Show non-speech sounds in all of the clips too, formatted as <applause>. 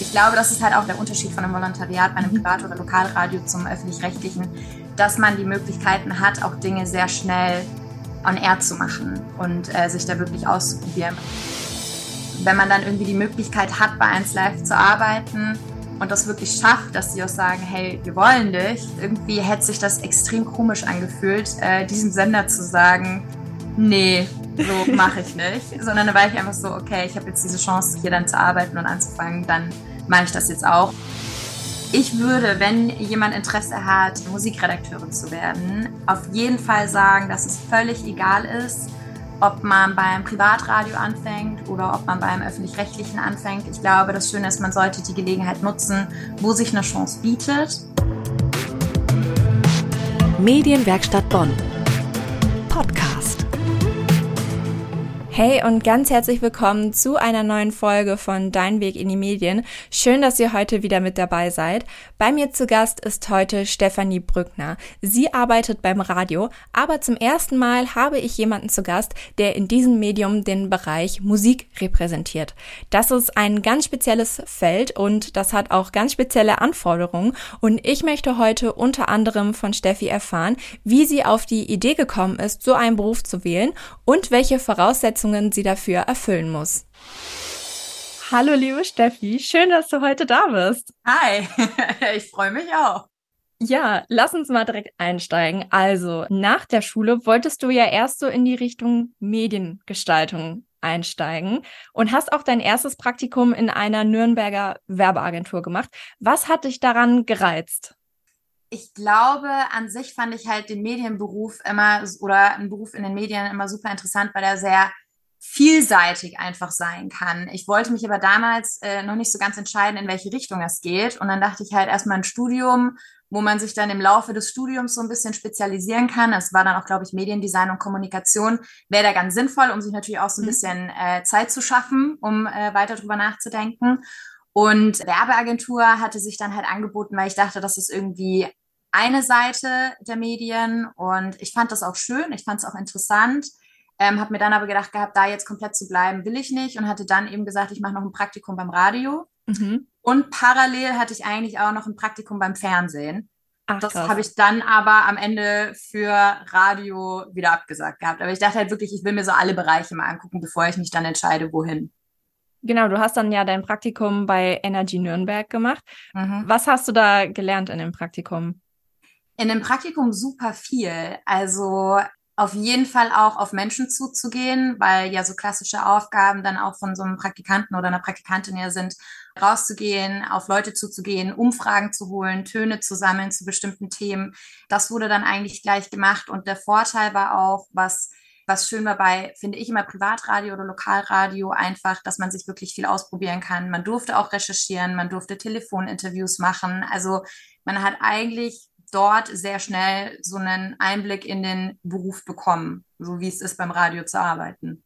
Ich glaube, das ist halt auch der Unterschied von einem Volontariat bei einem Privat- oder Lokalradio zum öffentlich-rechtlichen, dass man die Möglichkeiten hat, auch Dinge sehr schnell on air zu machen und äh, sich da wirklich auszuprobieren. Wenn man dann irgendwie die Möglichkeit hat, bei 1 Live zu arbeiten und das wirklich schafft, dass sie auch sagen, hey, wir wollen dich, irgendwie hätte sich das extrem komisch angefühlt, äh, diesem Sender zu sagen, nee, so mache ich nicht, sondern da war ich einfach so, okay, ich habe jetzt diese Chance, hier dann zu arbeiten und anzufangen, dann mache ich das jetzt auch. Ich würde, wenn jemand Interesse hat, Musikredakteurin zu werden, auf jeden Fall sagen, dass es völlig egal ist, ob man beim Privatradio anfängt oder ob man beim öffentlich-rechtlichen anfängt. Ich glaube, das Schöne ist, man sollte die Gelegenheit nutzen, wo sich eine Chance bietet. Medienwerkstatt Bonn. Podcast. Hey und ganz herzlich willkommen zu einer neuen Folge von Dein Weg in die Medien. Schön, dass ihr heute wieder mit dabei seid. Bei mir zu Gast ist heute Stefanie Brückner. Sie arbeitet beim Radio, aber zum ersten Mal habe ich jemanden zu Gast, der in diesem Medium den Bereich Musik repräsentiert. Das ist ein ganz spezielles Feld und das hat auch ganz spezielle Anforderungen und ich möchte heute unter anderem von Steffi erfahren, wie sie auf die Idee gekommen ist, so einen Beruf zu wählen und welche Voraussetzungen Voraussetzungen sie dafür erfüllen muss. Hallo liebe Steffi, schön, dass du heute da bist. Hi, <laughs> ich freue mich auch. Ja, lass uns mal direkt einsteigen. Also, nach der Schule wolltest du ja erst so in die Richtung Mediengestaltung einsteigen und hast auch dein erstes Praktikum in einer Nürnberger Werbeagentur gemacht. Was hat dich daran gereizt? ich glaube, an sich fand ich halt den Medienberuf immer oder einen Beruf in den Medien immer super interessant, weil er sehr vielseitig einfach sein kann. Ich wollte mich aber damals äh, noch nicht so ganz entscheiden, in welche Richtung es geht. Und dann dachte ich halt erstmal ein Studium, wo man sich dann im Laufe des Studiums so ein bisschen spezialisieren kann. Es war dann auch, glaube ich, Mediendesign und Kommunikation. Wäre da ganz sinnvoll, um sich natürlich auch so ein mhm. bisschen äh, Zeit zu schaffen, um äh, weiter drüber nachzudenken. Und Werbeagentur hatte sich dann halt angeboten, weil ich dachte, das ist irgendwie eine Seite der Medien und ich fand das auch schön, ich fand es auch interessant. Ähm, habe mir dann aber gedacht gehabt, da jetzt komplett zu bleiben, will ich nicht und hatte dann eben gesagt, ich mache noch ein Praktikum beim Radio. Mhm. Und parallel hatte ich eigentlich auch noch ein Praktikum beim Fernsehen. Ach, das habe ich dann aber am Ende für Radio wieder abgesagt gehabt. Aber ich dachte halt wirklich, ich will mir so alle Bereiche mal angucken, bevor ich mich dann entscheide, wohin. Genau, du hast dann ja dein Praktikum bei Energy Nürnberg gemacht. Mhm. Was hast du da gelernt in dem Praktikum? In dem Praktikum super viel. Also auf jeden Fall auch auf Menschen zuzugehen, weil ja so klassische Aufgaben dann auch von so einem Praktikanten oder einer Praktikantin ja sind, rauszugehen, auf Leute zuzugehen, Umfragen zu holen, Töne zu sammeln zu bestimmten Themen. Das wurde dann eigentlich gleich gemacht und der Vorteil war auch, was was schön war bei, finde ich immer Privatradio oder Lokalradio einfach, dass man sich wirklich viel ausprobieren kann. Man durfte auch recherchieren, man durfte Telefoninterviews machen. Also man hat eigentlich dort sehr schnell so einen Einblick in den Beruf bekommen, so wie es ist, beim Radio zu arbeiten.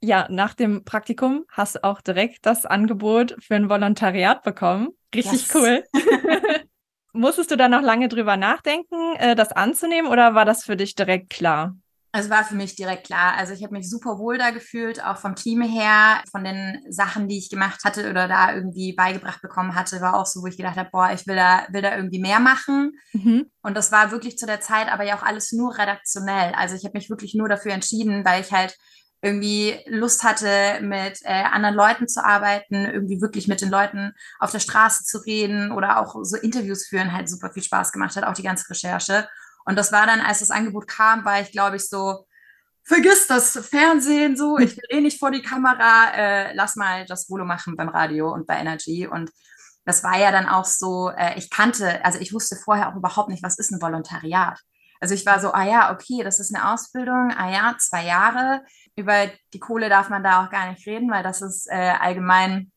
Ja, nach dem Praktikum hast du auch direkt das Angebot für ein Volontariat bekommen. Richtig yes. cool. <laughs> Musstest du da noch lange drüber nachdenken, äh, das anzunehmen oder war das für dich direkt klar? Es war für mich direkt klar. Also ich habe mich super wohl da gefühlt, auch vom Team her, von den Sachen, die ich gemacht hatte oder da irgendwie beigebracht bekommen hatte, war auch so, wo ich gedacht habe, boah, ich will da, will da irgendwie mehr machen. Mhm. Und das war wirklich zu der Zeit aber ja auch alles nur redaktionell. Also ich habe mich wirklich nur dafür entschieden, weil ich halt irgendwie Lust hatte, mit äh, anderen Leuten zu arbeiten, irgendwie wirklich mit den Leuten auf der Straße zu reden oder auch so Interviews führen, halt super viel Spaß gemacht hat, auch die ganze Recherche. Und das war dann, als das Angebot kam, war ich, glaube ich, so, vergiss das Fernsehen so, ich will eh nicht vor die Kamera, äh, lass mal das Volo machen beim Radio und bei Energy. Und das war ja dann auch so, äh, ich kannte, also ich wusste vorher auch überhaupt nicht, was ist ein Volontariat. Also ich war so, ah ja, okay, das ist eine Ausbildung, ah ja, zwei Jahre. Über die Kohle darf man da auch gar nicht reden, weil das ist äh, allgemein,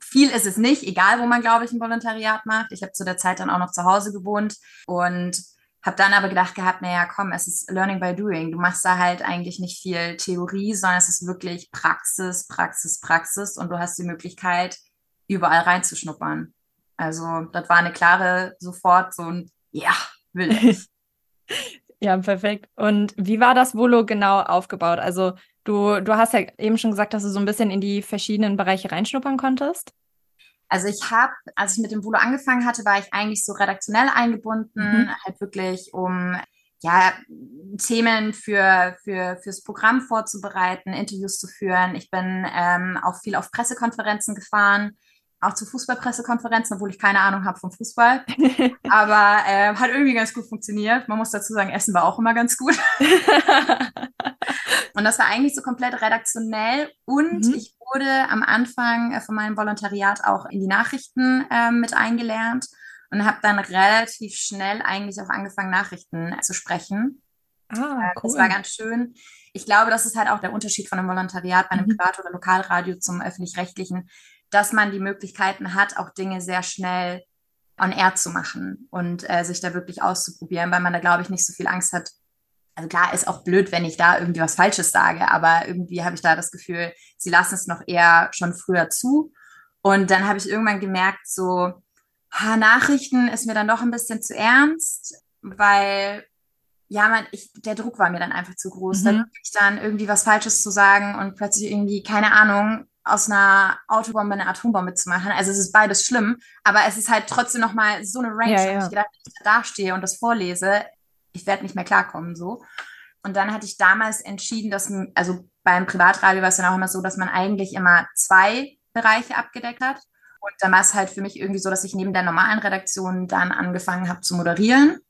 viel ist es nicht, egal wo man, glaube ich, ein Volontariat macht. Ich habe zu der Zeit dann auch noch zu Hause gewohnt und habe dann aber gedacht gehabt, naja, komm, es ist Learning by Doing. Du machst da halt eigentlich nicht viel Theorie, sondern es ist wirklich Praxis, Praxis, Praxis und du hast die Möglichkeit, überall reinzuschnuppern. Also das war eine klare, sofort so ein, ja, will ich. <laughs> ja, perfekt. Und wie war das Volo genau aufgebaut? Also du, du hast ja eben schon gesagt, dass du so ein bisschen in die verschiedenen Bereiche reinschnuppern konntest. Also ich habe, als ich mit dem Volo angefangen hatte, war ich eigentlich so redaktionell eingebunden, mhm. halt wirklich um ja, Themen für, für, fürs Programm vorzubereiten, Interviews zu führen. Ich bin ähm, auch viel auf Pressekonferenzen gefahren, auch zu Fußballpressekonferenzen, obwohl ich keine Ahnung habe vom Fußball. <laughs> Aber äh, hat irgendwie ganz gut funktioniert. Man muss dazu sagen, Essen war auch immer ganz gut. <laughs> und das war eigentlich so komplett redaktionell. Und mhm. ich wurde am Anfang äh, von meinem Volontariat auch in die Nachrichten äh, mit eingelernt und habe dann relativ schnell eigentlich auch angefangen, Nachrichten zu sprechen. Ah, cool. Das war ganz schön. Ich glaube, das ist halt auch der Unterschied von einem Volontariat bei einem mhm. Privat- oder Lokalradio zum öffentlich-rechtlichen, dass man die Möglichkeiten hat, auch Dinge sehr schnell on air zu machen und äh, sich da wirklich auszuprobieren, weil man da, glaube ich, nicht so viel Angst hat. Also klar, ist auch blöd, wenn ich da irgendwie was Falsches sage, aber irgendwie habe ich da das Gefühl, sie lassen es noch eher schon früher zu. Und dann habe ich irgendwann gemerkt, so, ha, Nachrichten ist mir dann doch ein bisschen zu ernst, weil ja, man, ich, der Druck war mir dann einfach zu groß. Mhm. Da wirklich dann irgendwie was Falsches zu sagen und plötzlich irgendwie, keine Ahnung, aus einer Autobombe eine Atombombe zu machen. Also es ist beides schlimm, aber es ist halt trotzdem nochmal so eine Range, ja, ja. ich gedacht, wenn ich da stehe und das vorlese, ich werde nicht mehr klarkommen so. Und dann hatte ich damals entschieden, dass, also beim Privatradio war es dann auch immer so, dass man eigentlich immer zwei Bereiche abgedeckt hat. Und dann war es halt für mich irgendwie so, dass ich neben der normalen Redaktion dann angefangen habe zu moderieren.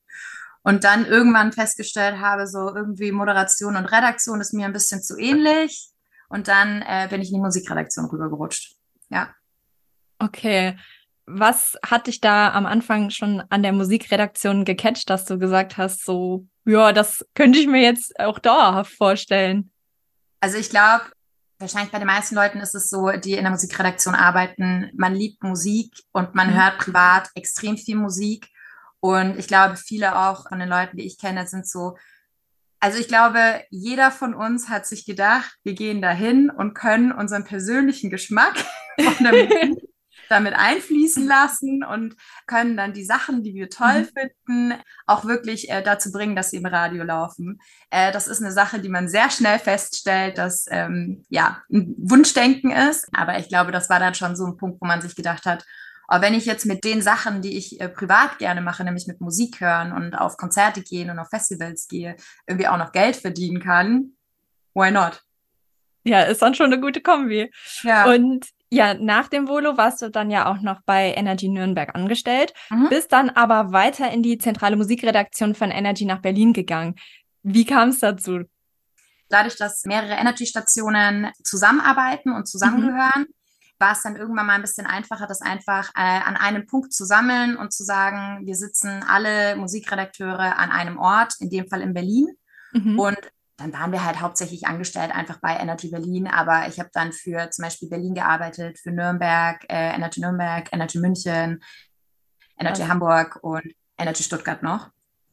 Und dann irgendwann festgestellt habe, so irgendwie Moderation und Redaktion ist mir ein bisschen zu ähnlich. Und dann äh, bin ich in die Musikredaktion rübergerutscht. Ja. Okay. Was hat dich da am Anfang schon an der Musikredaktion gecatcht, dass du gesagt hast, so, ja, das könnte ich mir jetzt auch dauerhaft vorstellen? Also ich glaube, wahrscheinlich bei den meisten Leuten ist es so, die in der Musikredaktion arbeiten, man liebt Musik und man mhm. hört privat extrem viel Musik. Und ich glaube, viele auch von den Leuten, die ich kenne, sind so, also ich glaube, jeder von uns hat sich gedacht, wir gehen dahin und können unseren persönlichen Geschmack <laughs> Musik <laughs> damit einfließen lassen und können dann die Sachen, die wir toll mhm. finden, auch wirklich äh, dazu bringen, dass sie im Radio laufen. Äh, das ist eine Sache, die man sehr schnell feststellt, dass ähm, ja ein Wunschdenken ist. Aber ich glaube, das war dann schon so ein Punkt, wo man sich gedacht hat, aber wenn ich jetzt mit den Sachen, die ich äh, privat gerne mache, nämlich mit Musik hören und auf Konzerte gehen und auf Festivals gehe, irgendwie auch noch Geld verdienen kann, why not? Ja, ist dann schon eine gute Kombi. Ja. Und ja, nach dem Volo warst du dann ja auch noch bei Energy Nürnberg angestellt, mhm. bist dann aber weiter in die zentrale Musikredaktion von Energy nach Berlin gegangen. Wie kam es dazu? Dadurch, dass mehrere Energy-Stationen zusammenarbeiten und zusammengehören, mhm. War es dann irgendwann mal ein bisschen einfacher, das einfach äh, an einem Punkt zu sammeln und zu sagen, wir sitzen alle Musikredakteure an einem Ort, in dem Fall in Berlin. Mhm. Und dann waren wir halt hauptsächlich angestellt einfach bei Energy Berlin, aber ich habe dann für zum Beispiel Berlin gearbeitet, für Nürnberg, äh, Energy Nürnberg, Energy München, Energy also. Hamburg und Energy Stuttgart noch.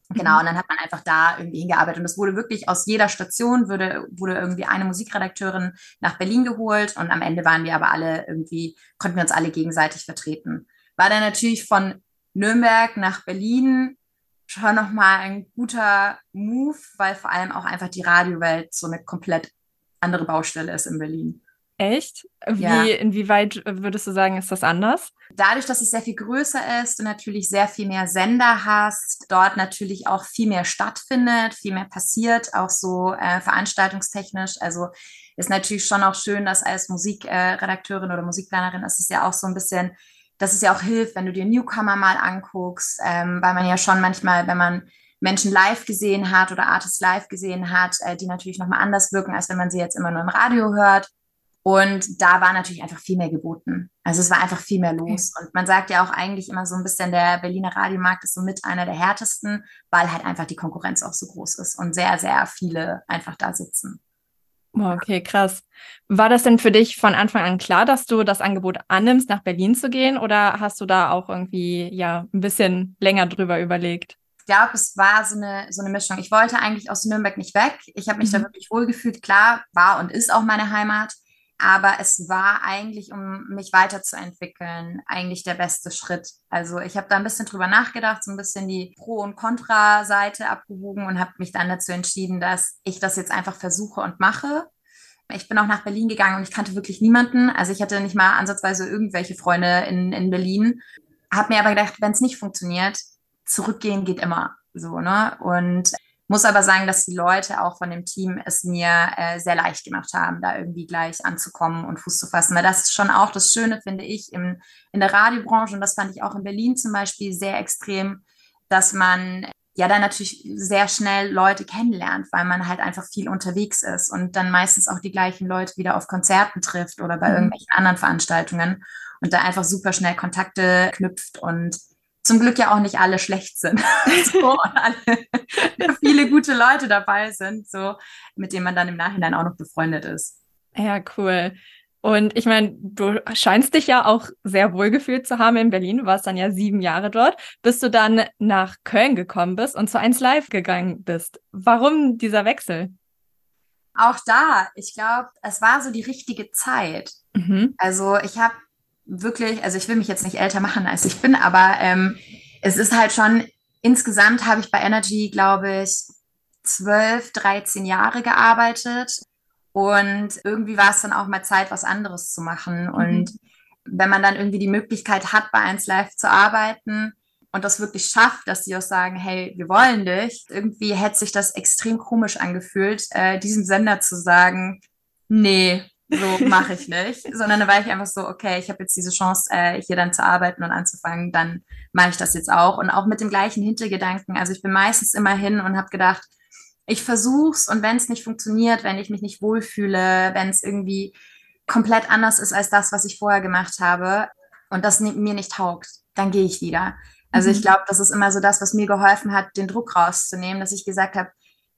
Genau, mhm. und dann hat man einfach da irgendwie hingearbeitet. Und es wurde wirklich aus jeder Station wurde, wurde irgendwie eine Musikredakteurin nach Berlin geholt und am Ende waren wir aber alle irgendwie, konnten wir uns alle gegenseitig vertreten. War dann natürlich von Nürnberg nach Berlin schon nochmal ein guter Move, weil vor allem auch einfach die Radiowelt so eine komplett andere Baustelle ist in Berlin. Echt? Wie, ja. Inwieweit würdest du sagen, ist das anders? Dadurch, dass es sehr viel größer ist und natürlich sehr viel mehr Sender hast, dort natürlich auch viel mehr stattfindet, viel mehr passiert, auch so äh, veranstaltungstechnisch. Also ist natürlich schon auch schön, dass als Musikredakteurin äh, oder Musikplanerin ist es ja auch so ein bisschen dass es ja auch hilft, wenn du dir Newcomer mal anguckst, ähm, weil man ja schon manchmal, wenn man Menschen live gesehen hat oder Artists live gesehen hat, äh, die natürlich nochmal anders wirken, als wenn man sie jetzt immer nur im Radio hört. Und da war natürlich einfach viel mehr geboten. Also es war einfach viel mehr los. Und man sagt ja auch eigentlich immer so ein bisschen, der Berliner Radiomarkt ist so mit einer der härtesten, weil halt einfach die Konkurrenz auch so groß ist und sehr, sehr viele einfach da sitzen. Okay, krass. War das denn für dich von Anfang an klar, dass du das Angebot annimmst, nach Berlin zu gehen? Oder hast du da auch irgendwie ja ein bisschen länger drüber überlegt? Ich glaube, es war so eine, so eine Mischung. Ich wollte eigentlich aus Nürnberg nicht weg. Ich habe mich mhm. da wirklich wohlgefühlt. Klar, war und ist auch meine Heimat. Aber es war eigentlich, um mich weiterzuentwickeln, eigentlich der beste Schritt. Also ich habe da ein bisschen drüber nachgedacht, so ein bisschen die Pro- und Contra-Seite abgewogen und habe mich dann dazu entschieden, dass ich das jetzt einfach versuche und mache. Ich bin auch nach Berlin gegangen und ich kannte wirklich niemanden. Also ich hatte nicht mal ansatzweise irgendwelche Freunde in, in Berlin. Hab mir aber gedacht, wenn es nicht funktioniert, zurückgehen geht immer so, ne? Und muss aber sagen, dass die Leute auch von dem Team es mir äh, sehr leicht gemacht haben, da irgendwie gleich anzukommen und Fuß zu fassen. Weil das ist schon auch das Schöne, finde ich, im, in der Radiobranche. Und das fand ich auch in Berlin zum Beispiel sehr extrem, dass man ja dann natürlich sehr schnell Leute kennenlernt, weil man halt einfach viel unterwegs ist und dann meistens auch die gleichen Leute wieder auf Konzerten trifft oder bei mhm. irgendwelchen anderen Veranstaltungen und da einfach super schnell Kontakte knüpft und zum Glück ja auch nicht alle schlecht sind. <laughs> so, alle, <laughs> viele gute Leute dabei sind, so, mit denen man dann im Nachhinein auch noch befreundet ist. Ja, cool. Und ich meine, du scheinst dich ja auch sehr wohl gefühlt zu haben in Berlin. Du warst dann ja sieben Jahre dort, bis du dann nach Köln gekommen bist und zu 1 Live gegangen bist. Warum dieser Wechsel? Auch da, ich glaube, es war so die richtige Zeit. Mhm. Also ich habe wirklich, also ich will mich jetzt nicht älter machen, als ich bin, aber ähm, es ist halt schon, insgesamt habe ich bei Energy, glaube ich, 12, 13 Jahre gearbeitet. Und irgendwie war es dann auch mal Zeit, was anderes zu machen. Mhm. Und wenn man dann irgendwie die Möglichkeit hat, bei 1 Live zu arbeiten und das wirklich schafft, dass die auch sagen, hey, wir wollen dich, irgendwie hätte sich das extrem komisch angefühlt, äh, diesem Sender zu sagen, nee, so mache ich nicht, sondern da war ich einfach so, okay, ich habe jetzt diese Chance, äh, hier dann zu arbeiten und anzufangen, dann mache ich das jetzt auch und auch mit dem gleichen Hintergedanken. Also ich bin meistens immer hin und habe gedacht, ich versuch's und wenn es nicht funktioniert, wenn ich mich nicht wohlfühle, wenn es irgendwie komplett anders ist als das, was ich vorher gemacht habe und das mir nicht taugt, dann gehe ich wieder. Also mhm. ich glaube, das ist immer so das, was mir geholfen hat, den Druck rauszunehmen, dass ich gesagt habe,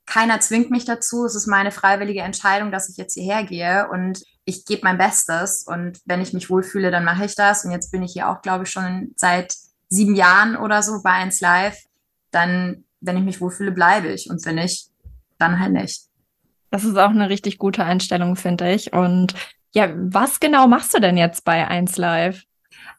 keiner zwingt mich dazu. Es ist meine freiwillige Entscheidung, dass ich jetzt hierher gehe und ich gebe mein Bestes. Und wenn ich mich wohlfühle, dann mache ich das. Und jetzt bin ich hier auch, glaube ich, schon seit sieben Jahren oder so bei 1 Live. Dann, wenn ich mich wohlfühle, bleibe ich. Und wenn nicht, dann halt nicht. Das ist auch eine richtig gute Einstellung, finde ich. Und ja, was genau machst du denn jetzt bei 1 Live?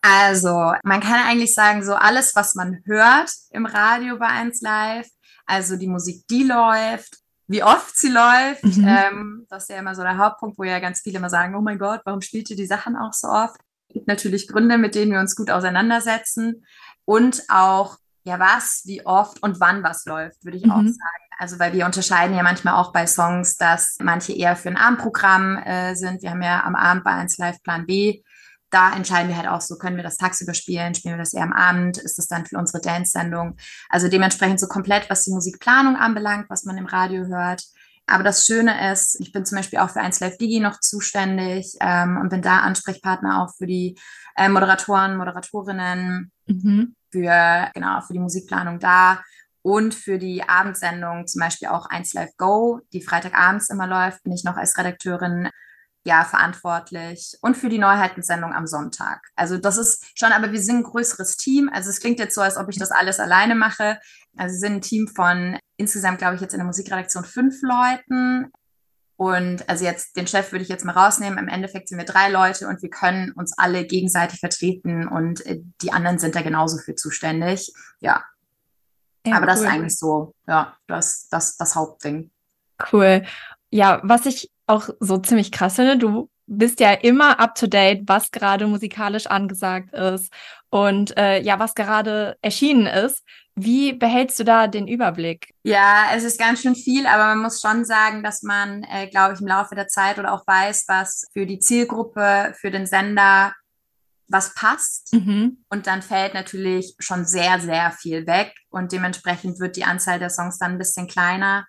Also, man kann eigentlich sagen, so alles, was man hört im Radio bei 1 Live, also die Musik, die läuft, wie oft sie läuft. Mhm. Ähm, das ist ja immer so der Hauptpunkt, wo ja ganz viele immer sagen, oh mein Gott, warum spielt ihr die Sachen auch so oft? Es gibt natürlich Gründe, mit denen wir uns gut auseinandersetzen. Und auch, ja, was, wie oft und wann was läuft, würde ich mhm. auch sagen. Also, weil wir unterscheiden ja manchmal auch bei Songs, dass manche eher für ein Abendprogramm äh, sind. Wir haben ja am Abend bei 1 Live Plan B da entscheiden wir halt auch so, können wir das tagsüber spielen, spielen wir das eher am Abend, ist das dann für unsere Dance-Sendung. Also dementsprechend so komplett, was die Musikplanung anbelangt, was man im Radio hört. Aber das Schöne ist, ich bin zum Beispiel auch für 1 Live Digi noch zuständig ähm, und bin da Ansprechpartner auch für die äh, Moderatoren, Moderatorinnen, mhm. für, genau, für die Musikplanung da und für die Abendsendung zum Beispiel auch 1 Live Go, die Freitagabends immer läuft, bin ich noch als Redakteurin ja verantwortlich und für die Neuheitensendung am Sonntag. Also das ist schon, aber wir sind ein größeres Team. Also es klingt jetzt so, als ob ich das alles alleine mache. Also wir sind ein Team von insgesamt, glaube ich, jetzt in der Musikredaktion fünf Leuten. Und also jetzt den Chef würde ich jetzt mal rausnehmen. Im Endeffekt sind wir drei Leute und wir können uns alle gegenseitig vertreten und äh, die anderen sind da genauso für zuständig. Ja. ja aber cool. das ist eigentlich so, ja, das, das, das Hauptding. Cool. Ja, was ich auch so ziemlich krass finde. Du bist ja immer up to date, was gerade musikalisch angesagt ist und äh, ja, was gerade erschienen ist. Wie behältst du da den Überblick? Ja, es ist ganz schön viel, aber man muss schon sagen, dass man, äh, glaube ich, im Laufe der Zeit oder auch weiß, was für die Zielgruppe, für den Sender was passt. Mhm. Und dann fällt natürlich schon sehr, sehr viel weg und dementsprechend wird die Anzahl der Songs dann ein bisschen kleiner.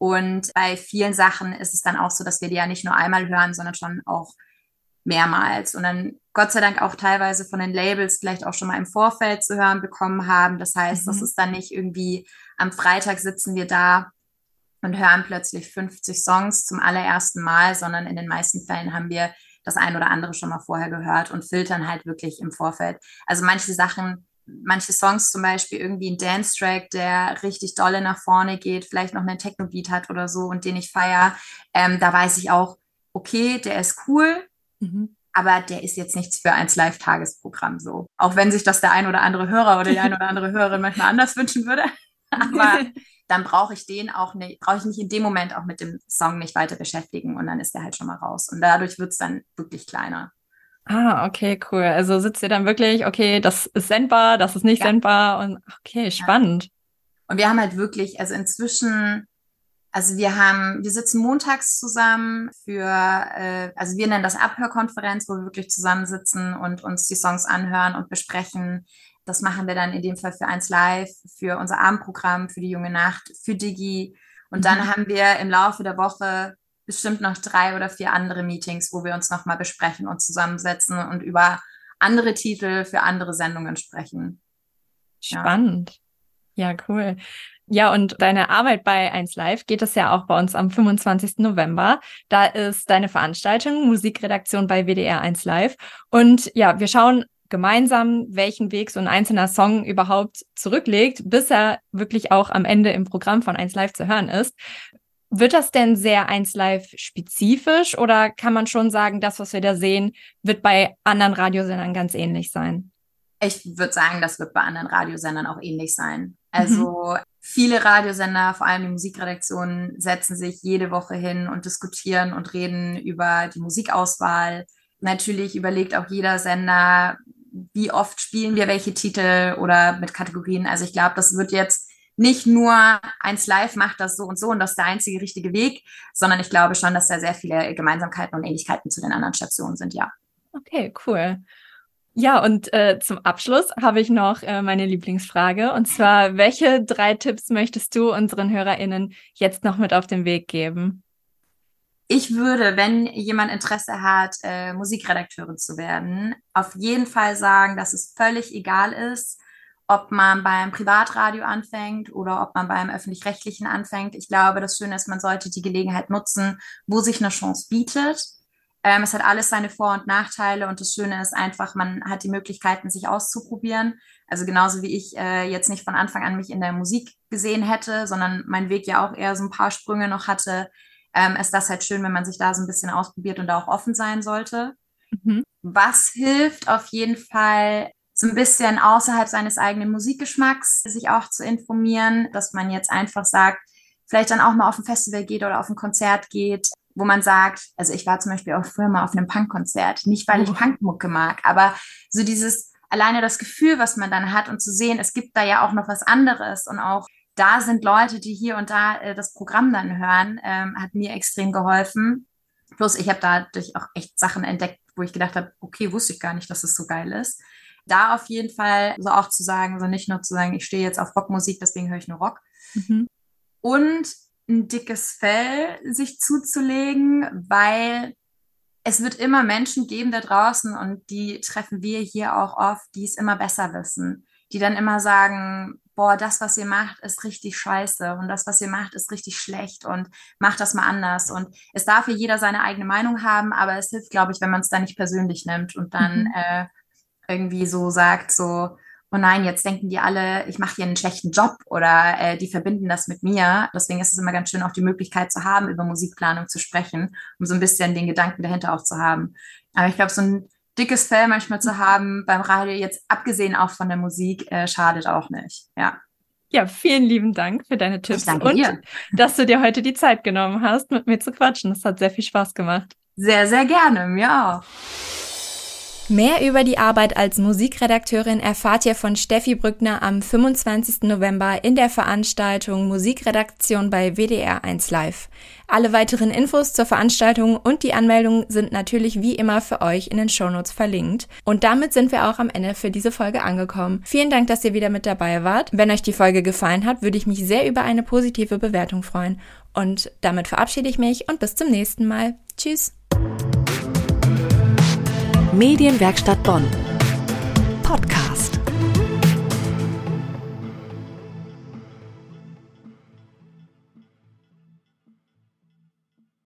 Und bei vielen Sachen ist es dann auch so, dass wir die ja nicht nur einmal hören, sondern schon auch mehrmals. Und dann Gott sei Dank auch teilweise von den Labels vielleicht auch schon mal im Vorfeld zu hören bekommen haben. Das heißt, mhm. das ist dann nicht irgendwie am Freitag sitzen wir da und hören plötzlich 50 Songs zum allerersten Mal, sondern in den meisten Fällen haben wir das ein oder andere schon mal vorher gehört und filtern halt wirklich im Vorfeld. Also manche Sachen manche Songs zum Beispiel irgendwie ein Dance-Track, der richtig dolle nach vorne geht, vielleicht noch einen Techno-Beat hat oder so und den ich feiere, ähm, da weiß ich auch, okay, der ist cool, mhm. aber der ist jetzt nichts für eins Live-Tagesprogramm so. Auch wenn sich das der ein oder andere Hörer oder die ein oder andere Hörerin manchmal anders wünschen würde. <laughs> aber dann brauche ich den auch nicht, brauche ich mich in dem Moment auch mit dem Song nicht weiter beschäftigen und dann ist der halt schon mal raus. Und dadurch wird es dann wirklich kleiner. Ah, okay, cool. Also sitzt ihr dann wirklich, okay, das ist sendbar, das ist nicht ja. sendbar und okay, spannend. Ja. Und wir haben halt wirklich, also inzwischen, also wir haben, wir sitzen montags zusammen für, äh, also wir nennen das Abhörkonferenz, wo wir wirklich zusammensitzen und uns die Songs anhören und besprechen. Das machen wir dann in dem Fall für eins Live, für unser Abendprogramm, für die junge Nacht, für Digi. Und dann mhm. haben wir im Laufe der Woche bestimmt noch drei oder vier andere Meetings, wo wir uns nochmal besprechen und zusammensetzen und über andere Titel für andere Sendungen sprechen. Spannend. Ja, ja cool. Ja, und deine Arbeit bei 1 Live geht es ja auch bei uns am 25. November. Da ist deine Veranstaltung Musikredaktion bei WDR 1 Live. Und ja, wir schauen gemeinsam, welchen Weg so ein einzelner Song überhaupt zurücklegt, bis er wirklich auch am Ende im Programm von 1 Live zu hören ist. Wird das denn sehr 1 Live spezifisch oder kann man schon sagen, das, was wir da sehen, wird bei anderen Radiosendern ganz ähnlich sein? Ich würde sagen, das wird bei anderen Radiosendern auch ähnlich sein. Also mhm. viele Radiosender, vor allem die Musikredaktionen, setzen sich jede Woche hin und diskutieren und reden über die Musikauswahl. Natürlich überlegt auch jeder Sender, wie oft spielen wir welche Titel oder mit Kategorien. Also ich glaube, das wird jetzt nicht nur eins live macht das so und so und das ist der einzige richtige Weg, sondern ich glaube schon, dass da sehr viele Gemeinsamkeiten und Ähnlichkeiten zu den anderen Stationen sind, ja. Okay, cool. Ja, und äh, zum Abschluss habe ich noch äh, meine Lieblingsfrage. Und zwar, welche drei Tipps möchtest du unseren HörerInnen jetzt noch mit auf den Weg geben? Ich würde, wenn jemand Interesse hat, äh, Musikredakteurin zu werden, auf jeden Fall sagen, dass es völlig egal ist, ob man beim Privatradio anfängt oder ob man beim öffentlich-rechtlichen anfängt. Ich glaube, das Schöne ist, man sollte die Gelegenheit nutzen, wo sich eine Chance bietet. Ähm, es hat alles seine Vor- und Nachteile und das Schöne ist einfach, man hat die Möglichkeiten, sich auszuprobieren. Also genauso wie ich äh, jetzt nicht von Anfang an mich in der Musik gesehen hätte, sondern mein Weg ja auch eher so ein paar Sprünge noch hatte, ähm, ist das halt schön, wenn man sich da so ein bisschen ausprobiert und da auch offen sein sollte. Mhm. Was hilft auf jeden Fall, so ein bisschen außerhalb seines eigenen Musikgeschmacks sich auch zu informieren, dass man jetzt einfach sagt, vielleicht dann auch mal auf ein Festival geht oder auf ein Konzert geht, wo man sagt, also ich war zum Beispiel auch früher mal auf einem Punkkonzert, nicht weil ich oh. Punkmucke mag, aber so dieses alleine das Gefühl, was man dann hat und zu sehen, es gibt da ja auch noch was anderes und auch da sind Leute, die hier und da äh, das Programm dann hören, ähm, hat mir extrem geholfen. Plus ich habe dadurch auch echt Sachen entdeckt, wo ich gedacht habe, okay, wusste ich gar nicht, dass es so geil ist da auf jeden Fall so auch zu sagen, so nicht nur zu sagen, ich stehe jetzt auf Rockmusik, deswegen höre ich nur Rock. Mhm. Und ein dickes Fell sich zuzulegen, weil es wird immer Menschen geben da draußen und die treffen wir hier auch oft, die es immer besser wissen, die dann immer sagen, boah, das, was ihr macht, ist richtig scheiße und das, was ihr macht, ist richtig schlecht und macht das mal anders. Und es darf hier jeder seine eigene Meinung haben, aber es hilft, glaube ich, wenn man es da nicht persönlich nimmt und dann mhm. äh, irgendwie so sagt, so, oh nein, jetzt denken die alle, ich mache hier einen schlechten Job oder äh, die verbinden das mit mir. Deswegen ist es immer ganz schön, auch die Möglichkeit zu haben, über Musikplanung zu sprechen, um so ein bisschen den Gedanken dahinter auch zu haben. Aber ich glaube, so ein dickes Fell manchmal zu haben beim Radio, jetzt abgesehen auch von der Musik, äh, schadet auch nicht. Ja. Ja, vielen lieben Dank für deine Tipps und dir. dass du dir heute die Zeit genommen hast, mit mir zu quatschen. Das hat sehr viel Spaß gemacht. Sehr, sehr gerne, mir auch. Mehr über die Arbeit als Musikredakteurin erfahrt ihr von Steffi Brückner am 25. November in der Veranstaltung Musikredaktion bei WDR 1 Live. Alle weiteren Infos zur Veranstaltung und die Anmeldung sind natürlich wie immer für euch in den Shownotes verlinkt. Und damit sind wir auch am Ende für diese Folge angekommen. Vielen Dank, dass ihr wieder mit dabei wart. Wenn euch die Folge gefallen hat, würde ich mich sehr über eine positive Bewertung freuen. Und damit verabschiede ich mich und bis zum nächsten Mal. Tschüss. Medienwerkstatt Bonn. Podcast.